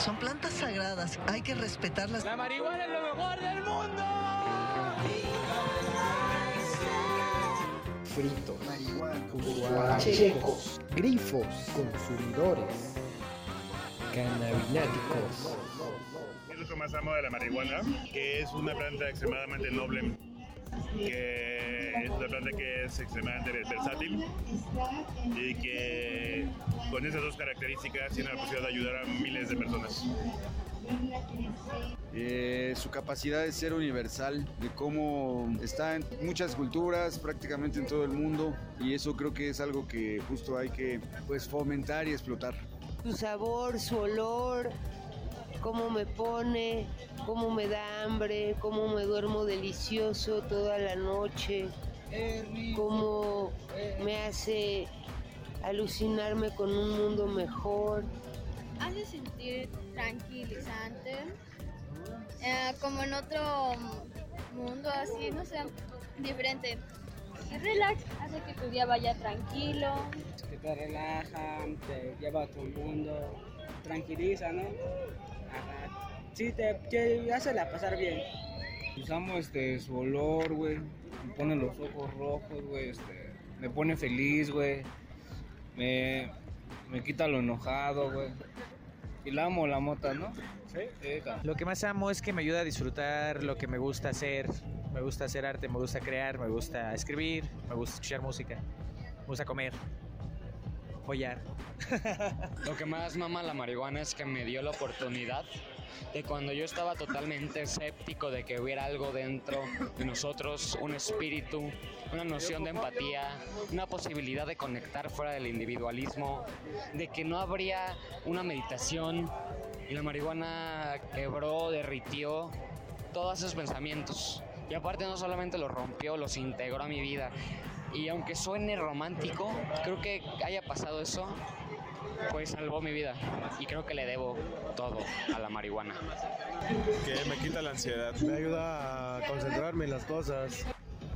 Son plantas sagradas, hay que respetarlas. La marihuana es lo mejor del mundo. Fritos, marihuana, checos, grifos, consumidores, cannabináticos. Es lo que más amo de la marihuana, que es una planta extremadamente noble que es una planta que es extremadamente versátil y que con esas dos características tiene la posibilidad de ayudar a miles de personas. Eh, su capacidad de ser universal, de cómo está en muchas culturas, prácticamente en todo el mundo, y eso creo que es algo que justo hay que pues, fomentar y explotar. Su sabor, su olor, cómo me pone, cómo me da hambre, cómo me duermo delicioso toda la noche, cómo me hace alucinarme con un mundo mejor. Hace sentir tranquilizante, eh, como en otro mundo así, no sé, diferente. Relax, hace que tu día vaya tranquilo. Que te relaja, te lleva a tu mundo, tranquiliza, ¿no? Sí, te, te hace la pasar bien. Usamos este, su olor, güey. Me pone los ojos rojos, güey. Este, me pone feliz, güey. Me, me quita lo enojado, güey. Y la amo, la mota, ¿no? Sí, Lo que más amo es que me ayuda a disfrutar lo que me gusta hacer. Me gusta hacer arte, me gusta crear, me gusta escribir, me gusta escuchar música, me gusta comer, follar. Lo que más mama la marihuana es que me dio la oportunidad de cuando yo estaba totalmente escéptico de que hubiera algo dentro de nosotros, un espíritu, una noción de empatía, una posibilidad de conectar fuera del individualismo, de que no habría una meditación y la marihuana quebró, derritió todos esos pensamientos. Y aparte no solamente los rompió, los integró a mi vida. Y aunque suene romántico, creo que haya pasado eso, pues salvó mi vida y creo que le debo todo a la marihuana. Que me quita la ansiedad, me ayuda a concentrarme en las cosas.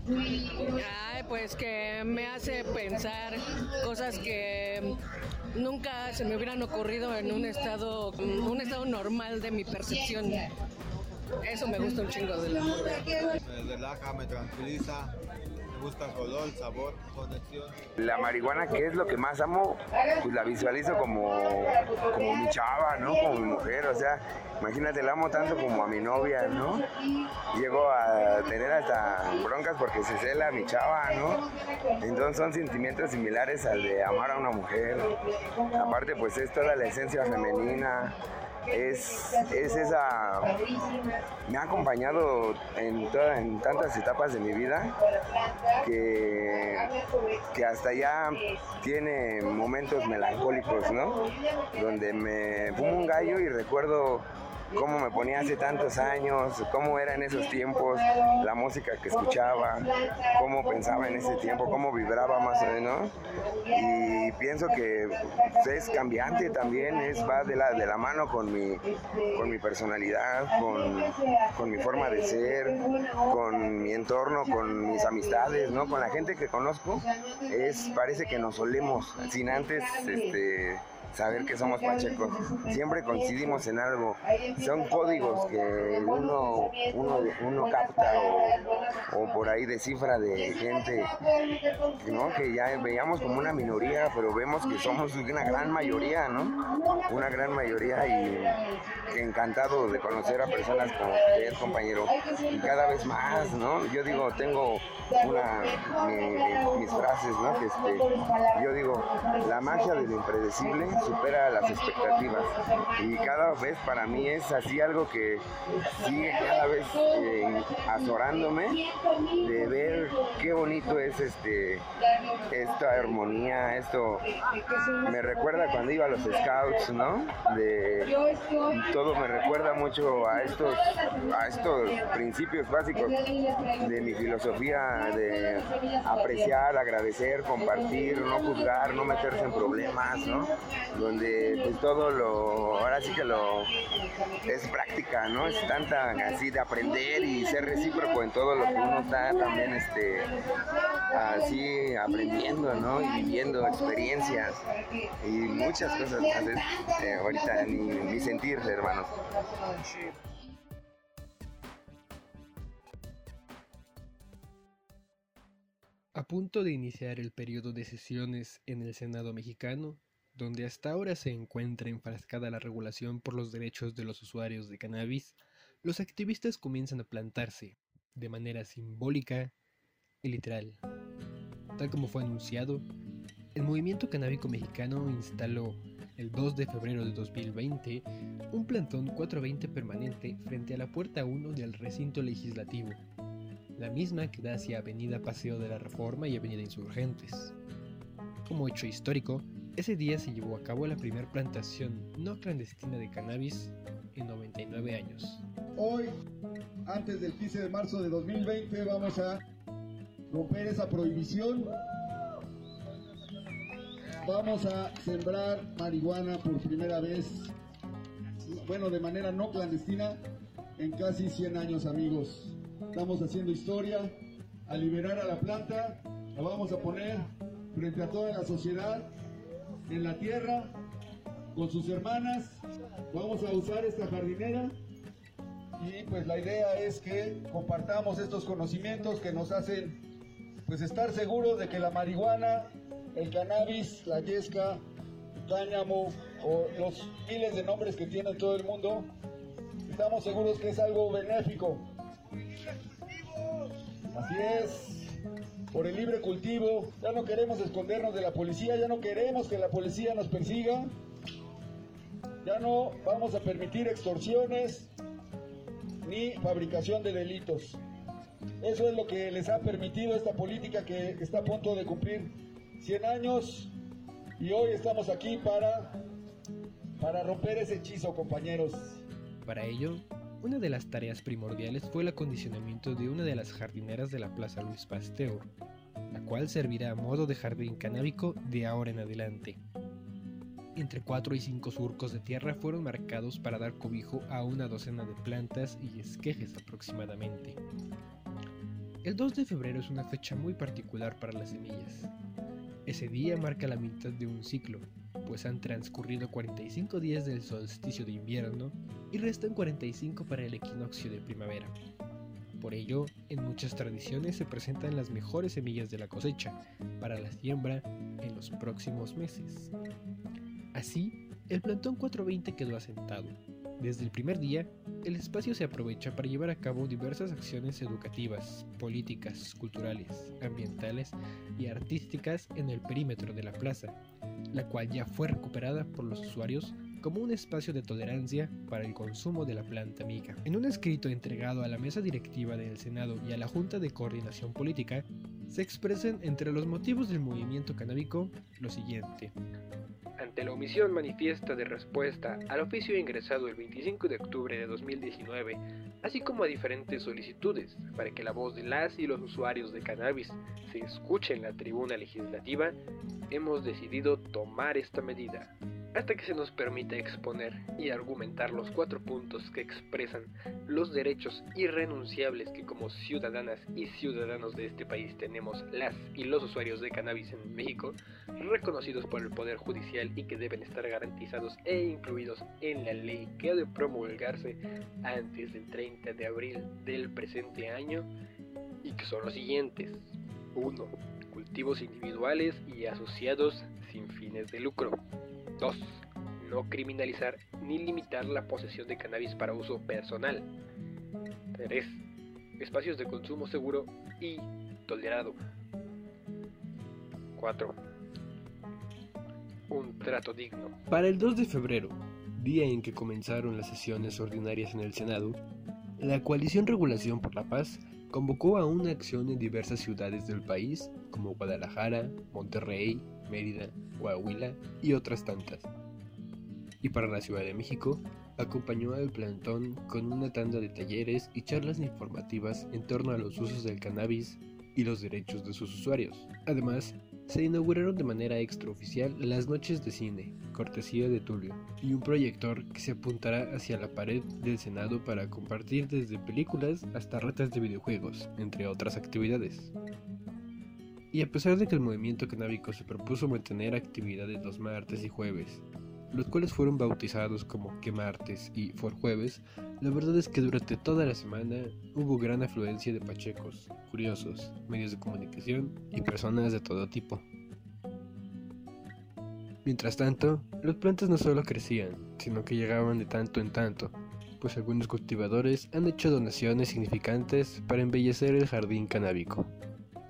Ay, pues que me hace pensar cosas que nunca se me hubieran ocurrido en un estado, un estado normal de mi percepción. Eso me gusta un chingo de la Me relaja, me tranquiliza, gusta olor, sabor, conexión. La marihuana, que es lo que más amo, pues la visualizo como, como mi chava, ¿no? Como mi mujer, o sea, imagínate, la amo tanto como a mi novia, ¿no? Llego a tener hasta broncas porque se cela a mi chava, ¿no? Entonces son sentimientos similares al de amar a una mujer. Aparte, pues es toda la esencia femenina, es, es esa... Me ha acompañado en, toda, en tantas etapas de mi vida que, que hasta ya tiene momentos melancólicos, ¿no? Donde me fumo un gallo y recuerdo cómo me ponía hace tantos años, cómo era en esos tiempos, la música que escuchaba, cómo pensaba en ese tiempo, cómo vibraba más o menos. Y pienso que es cambiante también, es, va de la, de la mano con mi, con mi personalidad, con, con mi forma de ser, con mi entorno, con mis amistades, ¿no? con la gente que conozco. Es, parece que nos solemos sin antes este, saber que somos pachecos. Siempre coincidimos en algo. Son códigos que uno, uno, uno capta o, o, por ahí descifra de gente ¿no? que ya veíamos como una minoría, pero vemos que somos una gran mayoría, ¿no? Una gran mayoría y encantado de conocer a personas como usted, compañero, y cada vez más, ¿no? Yo digo, tengo una, mi, mis frases, ¿no? Que este, yo digo, la magia de lo impredecible supera las expectativas. Y cada vez para mí es así algo que sigue cada vez eh, azorándome de ver qué bonito es este esta armonía, esto me recuerda cuando iba a los scouts, ¿no? De todo me recuerda mucho a estos a estos principios básicos de mi filosofía de apreciar, agradecer, compartir, no juzgar, no meterse en problemas, ¿no? Donde pues todo lo, ahora sí que lo es práctica, ¿no? Es tanta así de aprender y ser recíproco en todo lo que uno está también este así aprendiendo, ¿no? Y viviendo experiencias y muchas cosas. Eh, ahorita ni, ni sentir, hermanos. A punto de iniciar el periodo de sesiones en el Senado mexicano, donde hasta ahora se encuentra enfrascada la regulación por los derechos de los usuarios de cannabis, los activistas comienzan a plantarse, de manera simbólica y literal. Tal como fue anunciado, el movimiento canábico mexicano instaló el 2 de febrero de 2020 un plantón 420 permanente frente a la puerta 1 del recinto legislativo, la misma que da hacia Avenida Paseo de la Reforma y Avenida Insurgentes. Como hecho histórico, ese día se llevó a cabo la primera plantación no clandestina de cannabis en 99 años. Hoy, antes del 15 de marzo de 2020, vamos a romper esa prohibición. Vamos a sembrar marihuana por primera vez, bueno, de manera no clandestina, en casi 100 años, amigos. Estamos haciendo historia, a liberar a la planta, la vamos a poner frente a toda la sociedad, en la tierra, con sus hermanas, vamos a usar esta jardinera. Y pues la idea es que compartamos estos conocimientos que nos hacen pues estar seguros de que la marihuana, el cannabis, la yesca, cáñamo o los miles de nombres que tiene todo el mundo, estamos seguros que es algo benéfico. Así es, por el libre cultivo, ya no queremos escondernos de la policía, ya no queremos que la policía nos persiga, ya no vamos a permitir extorsiones ni fabricación de delitos. Eso es lo que les ha permitido esta política que está a punto de cumplir 100 años y hoy estamos aquí para, para romper ese hechizo, compañeros. Para ello, una de las tareas primordiales fue el acondicionamiento de una de las jardineras de la Plaza Luis Pasteur, la cual servirá a modo de jardín canábico de ahora en adelante. Entre 4 y 5 surcos de tierra fueron marcados para dar cobijo a una docena de plantas y esquejes aproximadamente. El 2 de febrero es una fecha muy particular para las semillas. Ese día marca la mitad de un ciclo, pues han transcurrido 45 días del solsticio de invierno y restan 45 para el equinoccio de primavera. Por ello, en muchas tradiciones se presentan las mejores semillas de la cosecha para la siembra en los próximos meses. Así, el plantón 420 quedó asentado. Desde el primer día, el espacio se aprovecha para llevar a cabo diversas acciones educativas, políticas, culturales, ambientales y artísticas en el perímetro de la plaza, la cual ya fue recuperada por los usuarios como un espacio de tolerancia para el consumo de la planta amiga. En un escrito entregado a la mesa directiva del Senado y a la Junta de Coordinación Política, se expresan entre los motivos del movimiento canábico lo siguiente. Ante la omisión manifiesta de respuesta al oficio ingresado el 25 de octubre de 2019, así como a diferentes solicitudes para que la voz de las y los usuarios de cannabis se escuche en la tribuna legislativa, hemos decidido tomar esta medida hasta que se nos permita exponer y argumentar los cuatro puntos que expresan los derechos irrenunciables que como ciudadanas y ciudadanos de este país tenemos las y los usuarios de cannabis en México, reconocidos por el Poder Judicial y que deben estar garantizados e incluidos en la ley que ha de promulgarse antes del 30 de abril del presente año y que son los siguientes. 1. Cultivos individuales y asociados sin fines de lucro. 2. No criminalizar ni limitar la posesión de cannabis para uso personal. 3. Espacios de consumo seguro y tolerado. 4. Un trato digno. Para el 2 de febrero, día en que comenzaron las sesiones ordinarias en el Senado, la Coalición Regulación por la Paz convocó a una acción en diversas ciudades del país como Guadalajara, Monterrey, Mérida, Coahuila y otras tantas. Y para la Ciudad de México, acompañó al plantón con una tanda de talleres y charlas informativas en torno a los usos del cannabis y los derechos de sus usuarios. Además, se inauguraron de manera extraoficial las noches de cine, cortesía de Tulio, y un proyector que se apuntará hacia la pared del Senado para compartir desde películas hasta retas de videojuegos, entre otras actividades. Y a pesar de que el movimiento canábico se propuso mantener actividades los martes y jueves, los cuales fueron bautizados como que martes y for jueves, la verdad es que durante toda la semana hubo gran afluencia de pachecos, curiosos, medios de comunicación y personas de todo tipo. Mientras tanto, las plantas no solo crecían, sino que llegaban de tanto en tanto, pues algunos cultivadores han hecho donaciones significantes para embellecer el jardín canábico.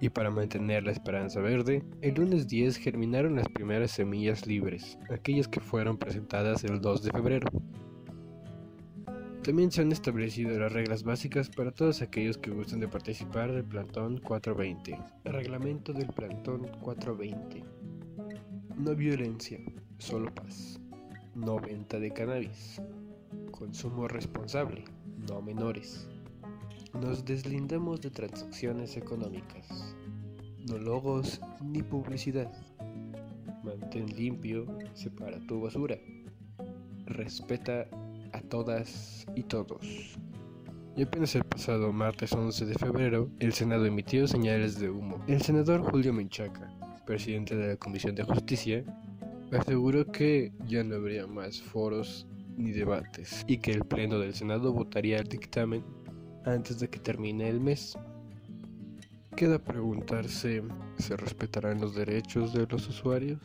Y para mantener la esperanza verde, el lunes 10 germinaron las primeras semillas libres, aquellas que fueron presentadas el 2 de febrero. También se han establecido las reglas básicas para todos aquellos que gusten de participar del Plantón 420. Reglamento del Plantón 420. No violencia, solo paz. No venta de cannabis. Consumo responsable, no menores. Nos deslindamos de transacciones económicas. No logos ni publicidad. Mantén limpio, separa tu basura. Respeta a todas y todos. Y apenas el pasado martes 11 de febrero, el Senado emitió señales de humo. El senador Julio Menchaca, presidente de la Comisión de Justicia, aseguró que ya no habría más foros ni debates y que el Pleno del Senado votaría el dictamen antes de que termine el mes. Queda preguntarse, ¿se respetarán los derechos de los usuarios?